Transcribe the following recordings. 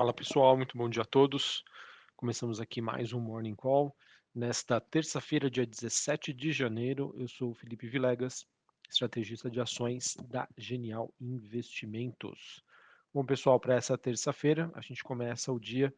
Fala pessoal, muito bom dia a todos. Começamos aqui mais um Morning Call. Nesta terça-feira, dia 17 de janeiro, eu sou o Felipe Vilegas, estrategista de ações da Genial Investimentos. Bom pessoal, para essa terça-feira, a gente começa o dia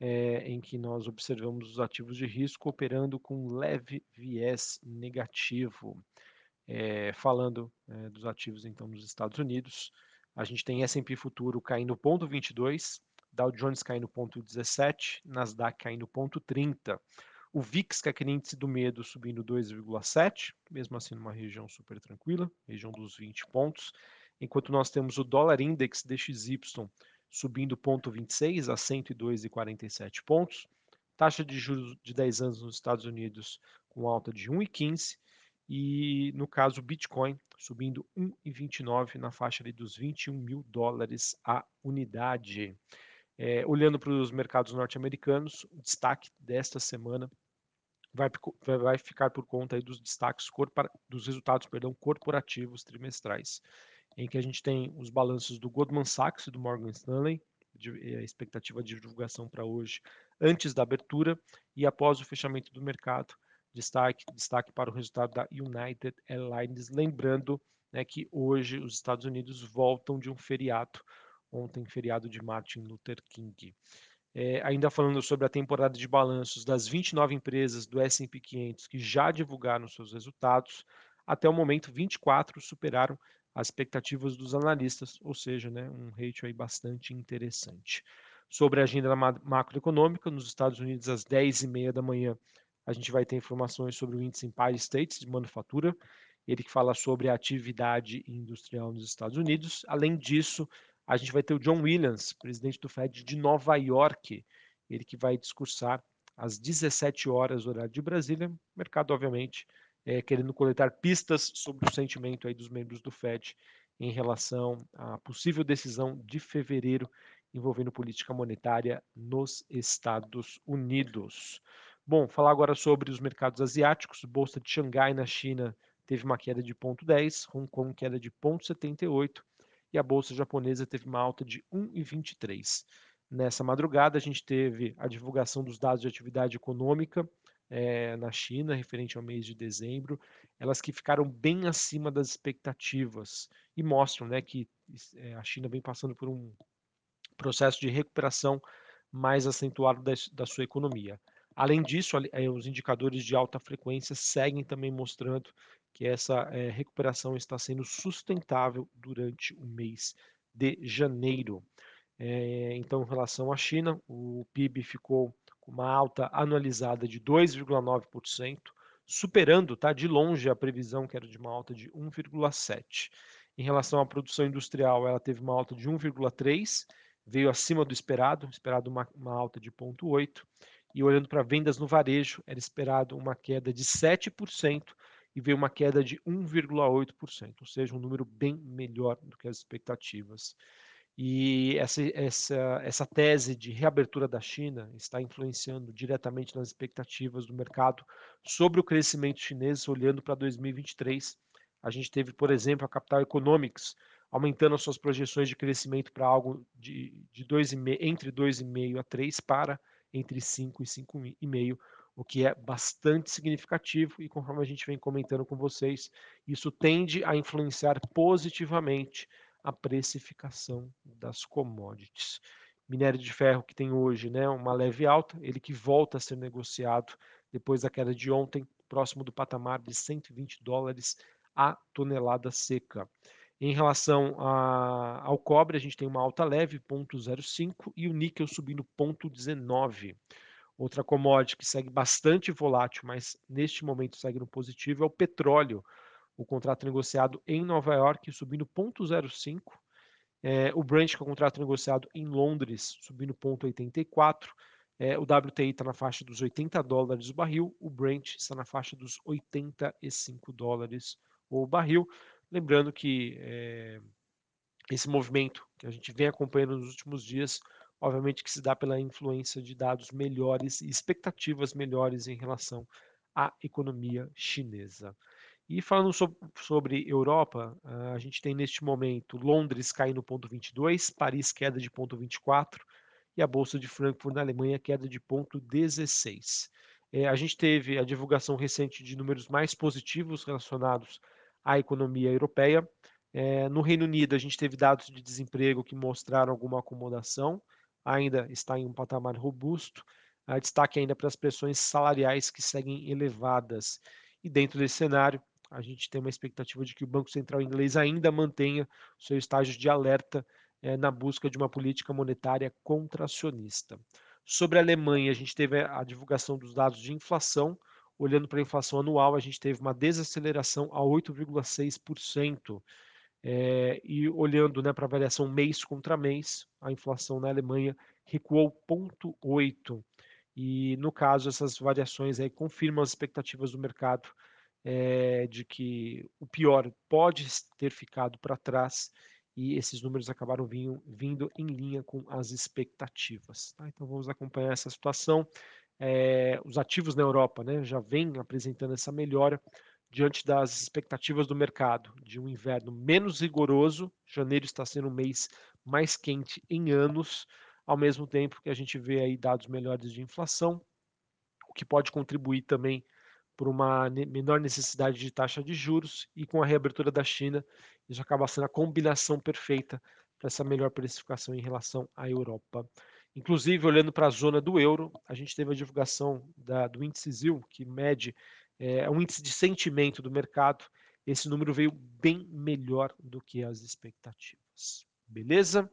é, em que nós observamos os ativos de risco operando com leve viés negativo. É, falando é, dos ativos então nos Estados Unidos, a gente tem S&P futuro caindo 0,22, Dow Jones caindo 0,17, Nasdaq caindo 0,30. O VIX, que é aquele índice do medo, subindo 2,7, mesmo assim numa região super tranquila, região dos 20 pontos, enquanto nós temos o dólar index DXY subindo 0,26 a 102,47 pontos, taxa de juros de 10 anos nos Estados Unidos com alta de 1,15 e no caso Bitcoin subindo 1,29 na faixa ali dos 21 mil dólares a unidade. É, olhando para os mercados norte-americanos, o destaque desta semana vai, vai ficar por conta dos destaques dos resultados perdão, corporativos trimestrais, em que a gente tem os balanços do Goldman Sachs e do Morgan Stanley, de, a expectativa de divulgação para hoje, antes da abertura e após o fechamento do mercado, destaque, destaque para o resultado da United Airlines, lembrando né, que hoje os Estados Unidos voltam de um feriado, ontem feriado de Martin Luther King. É, ainda falando sobre a temporada de balanços das 29 empresas do S&P 500 que já divulgaram seus resultados, até o momento 24 superaram as expectativas dos analistas, ou seja, né, um ratio aí bastante interessante. Sobre a agenda macroeconômica, nos Estados Unidos, às 10h30 da manhã, a gente vai ter informações sobre o índice Empire States de manufatura, ele que fala sobre a atividade industrial nos Stados Unidos. Além disso, a gente vai ter o John Williams, presidente do Fed de Nova York, ele que vai discursar às 17 horas, horário de Brasília. Mercado, obviamente, é, querendo coletar pistas sobre o sentimento aí dos membros do Fed em relação à possível decisão de fevereiro envolvendo política monetária nos Estados Unidos. Bom, falar agora sobre os mercados asiáticos. Bolsa de Xangai na China teve uma queda de 0,10, Hong Kong queda de 0,78 e a bolsa japonesa teve uma alta de 1,23. Nessa madrugada, a gente teve a divulgação dos dados de atividade econômica é, na China, referente ao mês de dezembro, elas que ficaram bem acima das expectativas e mostram né, que é, a China vem passando por um processo de recuperação mais acentuado da, da sua economia. Além disso, é, os indicadores de alta frequência seguem também mostrando que essa é, recuperação está sendo sustentável durante o mês de janeiro. É, então, em relação à China, o PIB ficou com uma alta anualizada de 2,9%, superando tá, de longe a previsão que era de uma alta de 1,7%. Em relação à produção industrial, ela teve uma alta de 1,3%, veio acima do esperado, esperado uma, uma alta de 0,8%. E olhando para vendas no varejo, era esperado uma queda de 7%, e veio uma queda de 1,8%, ou seja, um número bem melhor do que as expectativas. E essa, essa, essa tese de reabertura da China está influenciando diretamente nas expectativas do mercado sobre o crescimento chinês, olhando para 2023. A gente teve, por exemplo, a Capital Economics aumentando as suas projeções de crescimento para algo de, de 2,5, entre 2,5 a 3 para entre 5 e 5,5 o que é bastante significativo e conforme a gente vem comentando com vocês, isso tende a influenciar positivamente a precificação das commodities. Minério de ferro que tem hoje né, uma leve alta, ele que volta a ser negociado depois da queda de ontem, próximo do patamar de 120 dólares a tonelada seca. Em relação a, ao cobre, a gente tem uma alta leve, 0,05, e o níquel subindo 0,19. Outra commodity que segue bastante volátil, mas neste momento segue no positivo, é o petróleo. O contrato negociado em Nova York subindo 0,05. É, o Brent, que é o contrato negociado em Londres, subindo 0,84. É, o WTI está na faixa dos 80 dólares o barril, o Brent está na faixa dos 85 dólares o barril. Lembrando que é, esse movimento que a gente vem acompanhando nos últimos dias obviamente que se dá pela influência de dados melhores e expectativas melhores em relação à economia chinesa. E falando so sobre Europa, a gente tem neste momento Londres caindo 0,22, Paris queda de 0,24 e a Bolsa de Frankfurt na Alemanha queda de 0,16. É, a gente teve a divulgação recente de números mais positivos relacionados à economia europeia. É, no Reino Unido, a gente teve dados de desemprego que mostraram alguma acomodação, ainda está em um patamar robusto. A destaque ainda para as pressões salariais que seguem elevadas. E dentro desse cenário, a gente tem uma expectativa de que o Banco Central inglês ainda mantenha seu estágio de alerta é, na busca de uma política monetária contracionista. Sobre a Alemanha, a gente teve a divulgação dos dados de inflação. Olhando para a inflação anual, a gente teve uma desaceleração a 8,6%. É, e olhando né, para a variação mês contra mês, a inflação na Alemanha recuou 0,8%. E, no caso, essas variações aí confirmam as expectativas do mercado é, de que o pior pode ter ficado para trás e esses números acabaram vindo, vindo em linha com as expectativas. Tá? Então vamos acompanhar essa situação. É, os ativos na Europa né, já vêm apresentando essa melhora diante das expectativas do mercado de um inverno menos rigoroso. Janeiro está sendo um mês mais quente em anos, ao mesmo tempo que a gente vê aí dados melhores de inflação, o que pode contribuir também por uma menor necessidade de taxa de juros e com a reabertura da China, isso acaba sendo a combinação perfeita para essa melhor precificação em relação à Europa. Inclusive, olhando para a zona do euro, a gente teve a divulgação da, do índice ZIL, que mede é, um índice de sentimento do mercado. Esse número veio bem melhor do que as expectativas. Beleza?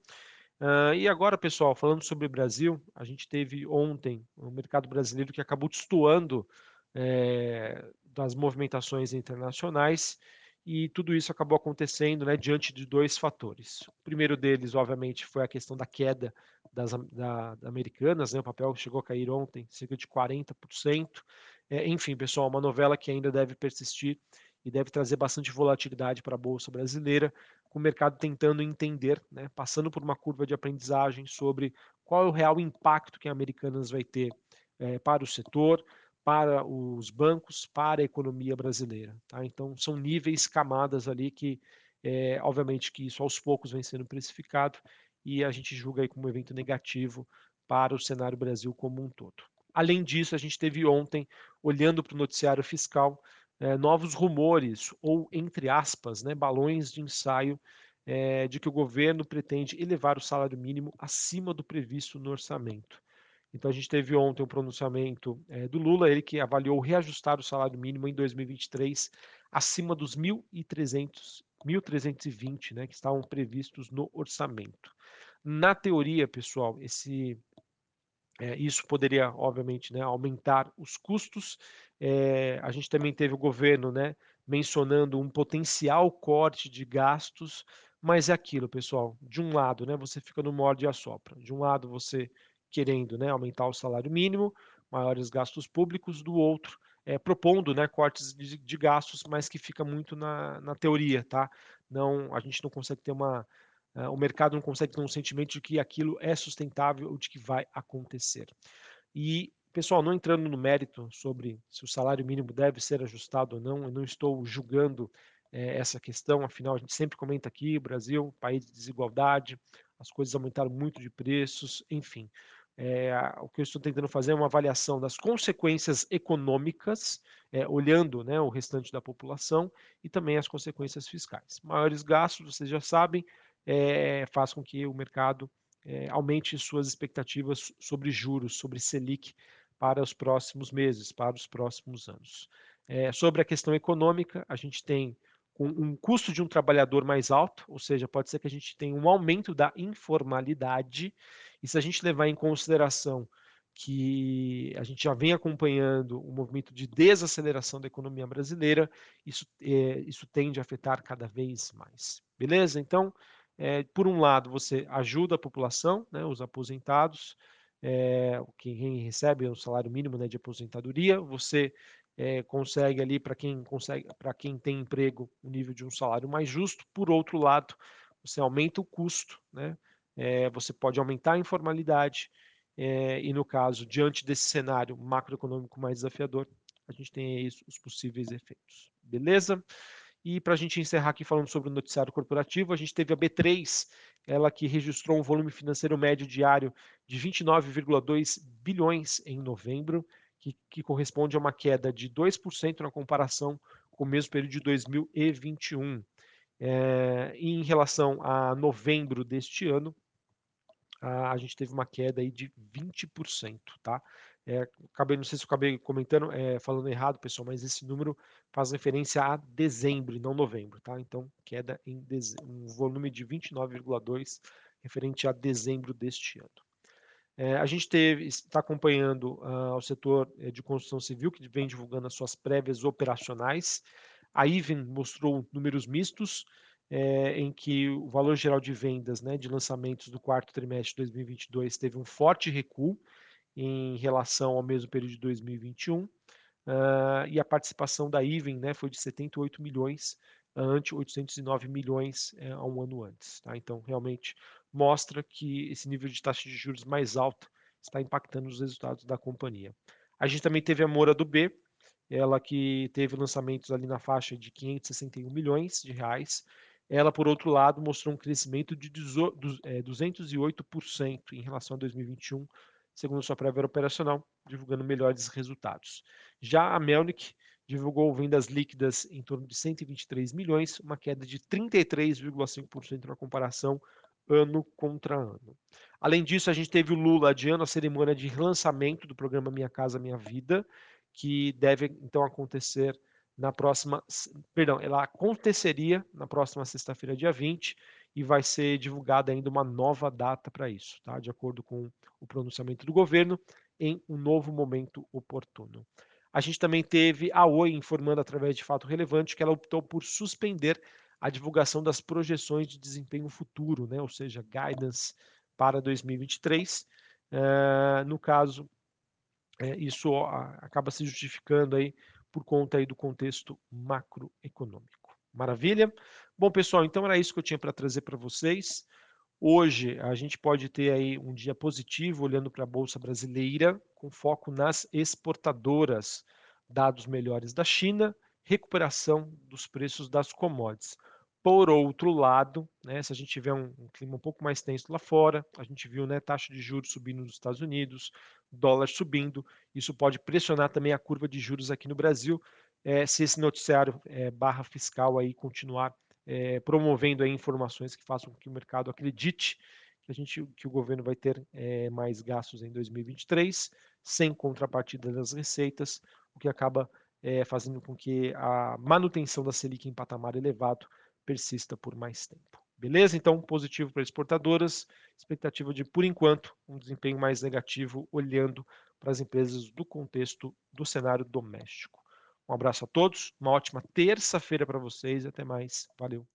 Uh, e agora, pessoal, falando sobre o Brasil, a gente teve ontem o mercado brasileiro que acabou destoando é, das movimentações internacionais e tudo isso acabou acontecendo né, diante de dois fatores. O primeiro deles, obviamente, foi a questão da queda das da, da americanas, né, o papel chegou a cair ontem cerca de 40%. É, enfim, pessoal, uma novela que ainda deve persistir e deve trazer bastante volatilidade para a Bolsa brasileira, com o mercado tentando entender, né, passando por uma curva de aprendizagem sobre qual é o real impacto que a Americanas vai ter é, para o setor, para os bancos, para a economia brasileira. Tá? Então, são níveis, camadas ali que, é, obviamente, que isso aos poucos vem sendo precificado e a gente julga aí como um evento negativo para o cenário Brasil como um todo. Além disso, a gente teve ontem, olhando para o noticiário fiscal, é, novos rumores, ou entre aspas, né, balões de ensaio, é, de que o governo pretende elevar o salário mínimo acima do previsto no orçamento. Então a gente teve ontem um pronunciamento é, do Lula, ele que avaliou reajustar o salário mínimo em 2023 acima dos 1.300, 1.320, né, que estavam previstos no orçamento. Na teoria, pessoal, esse é, isso poderia, obviamente, né, aumentar os custos. É, a gente também teve o governo né, mencionando um potencial corte de gastos, mas é aquilo, pessoal. De um lado, né, você fica no morde e assopra. De um lado, você querendo né, aumentar o salário mínimo, maiores gastos públicos, do outro é, propondo né, cortes de, de, gastos, mas que fica muito na, na, teoria, tá? Não, a gente não consegue ter uma, uh, o mercado não consegue ter um sentimento de que aquilo é sustentável ou de que vai acontecer. E pessoal, não entrando no mérito sobre se o salário mínimo deve ser ajustado ou não, eu não estou julgando é, essa questão, afinal a gente sempre comenta aqui, Brasil, país de desigualdade, as coisas aumentaram muito de preços, enfim. É, o que eu estou tentando fazer é uma avaliação das consequências econômicas, é, olhando né, o restante da população, e também as consequências fiscais. Maiores gastos, vocês já sabem, é, faz com que o mercado é, aumente suas expectativas sobre juros, sobre Selic, para os próximos meses, para os próximos anos. É, sobre a questão econômica, a gente tem um custo de um trabalhador mais alto, ou seja, pode ser que a gente tenha um aumento da informalidade, e se a gente levar em consideração que a gente já vem acompanhando um movimento de desaceleração da economia brasileira, isso, é, isso tende a afetar cada vez mais. Beleza? Então, é, por um lado, você ajuda a população, né, os aposentados, é, quem recebe o salário mínimo né, de aposentadoria, você é, consegue ali para quem consegue, para quem tem emprego, o nível de um salário mais justo. Por outro lado, você aumenta o custo, né? É, você pode aumentar a informalidade é, e no caso diante desse cenário macroeconômico mais desafiador, a gente tem aí os possíveis efeitos. Beleza? E para a gente encerrar aqui falando sobre o noticiário corporativo, a gente teve a B3, ela que registrou um volume financeiro médio diário de 29,2 bilhões em novembro, que, que, corresponde a uma queda de 2% na comparação com o mesmo período de 2021. É, em relação a novembro deste ano, a, gente teve uma queda aí de 20%, tá? É, acabei, não sei se eu acabei comentando, é, falando errado, pessoal, mas esse número faz referência a dezembro não novembro, tá? Então, queda em um volume de 29,2 referente a dezembro deste ano. É, a gente teve, está acompanhando uh, o setor é, de construção civil, que vem divulgando as suas prévias operacionais. A Even mostrou números mistos, é, em que o valor geral de vendas né, de lançamentos do quarto trimestre de 2022 teve um forte recuo, em relação ao mesmo período de 2021. Uh, ah, e a participação da Even né, foi de 78 milhões, ante 809 milhões é, há um ano antes. Tá? Então, realmente mostra que esse nível de taxa de juros mais alto está impactando os resultados da companhia. A gente também teve a Moura do B, ela que teve lançamentos ali na faixa de 561 milhões de reais. Ela, por outro lado, mostrou um crescimento de 208% é, em relação a 2021, segundo sua prévia operacional, divulgando melhores resultados. Já a Melnick divulgou vendas líquidas em torno de 123 milhões, uma queda de 33,5% na comparação ano contra ano. Além disso, a gente teve o Lula adiando a cerimônia de relançamento do programa Minha Casa Minha Vida, que deve então acontecer na próxima, perdão, ela aconteceria na próxima sexta-feira, dia 20, e vai ser divulgada ainda uma nova data para isso, tá? de acordo com o pronunciamento do governo, em um novo momento oportuno. A gente também teve a Oi informando através de fato relevante que ela optou por suspender a divulgação das projeções de desempenho futuro, né? ou seja, guidance para 2023. Uh, eh, no caso, é, isso acaba se justificando aí por conta aí do contexto macroeconômico. Maravilha? Bom, pessoal, então era isso que eu tinha para trazer para vocês. Hoje a gente pode ter aí um dia positivo olhando para a bolsa brasileira, com foco nas exportadoras, dados melhores da China, recuperação dos preços das commodities. Por outro lado, né, se a gente tiver um, um, clima um pouco mais tenso lá fora, a gente viu né, taxa de juros subindo nos Estados Unidos, dólar subindo, isso pode pressionar também a curva de juros aqui no Brasil, é, se esse noticiário é, barra fiscal aí continuar é, promovendo aí informações que façam com que o mercado acredite que a gente que o governo vai ter mais gastos em 2023 sem contrapartida das receitas, o que acaba fazendo com que a manutenção da Selic em patamar elevado persista por mais tempo. Beleza? Então, positivo para exportadoras, expectativa de, por enquanto, um desempenho mais negativo, olhando para as empresas do contexto do cenário doméstico. Um abraço a todos, uma ótima terça-feira para vocês e até mais. Valeu!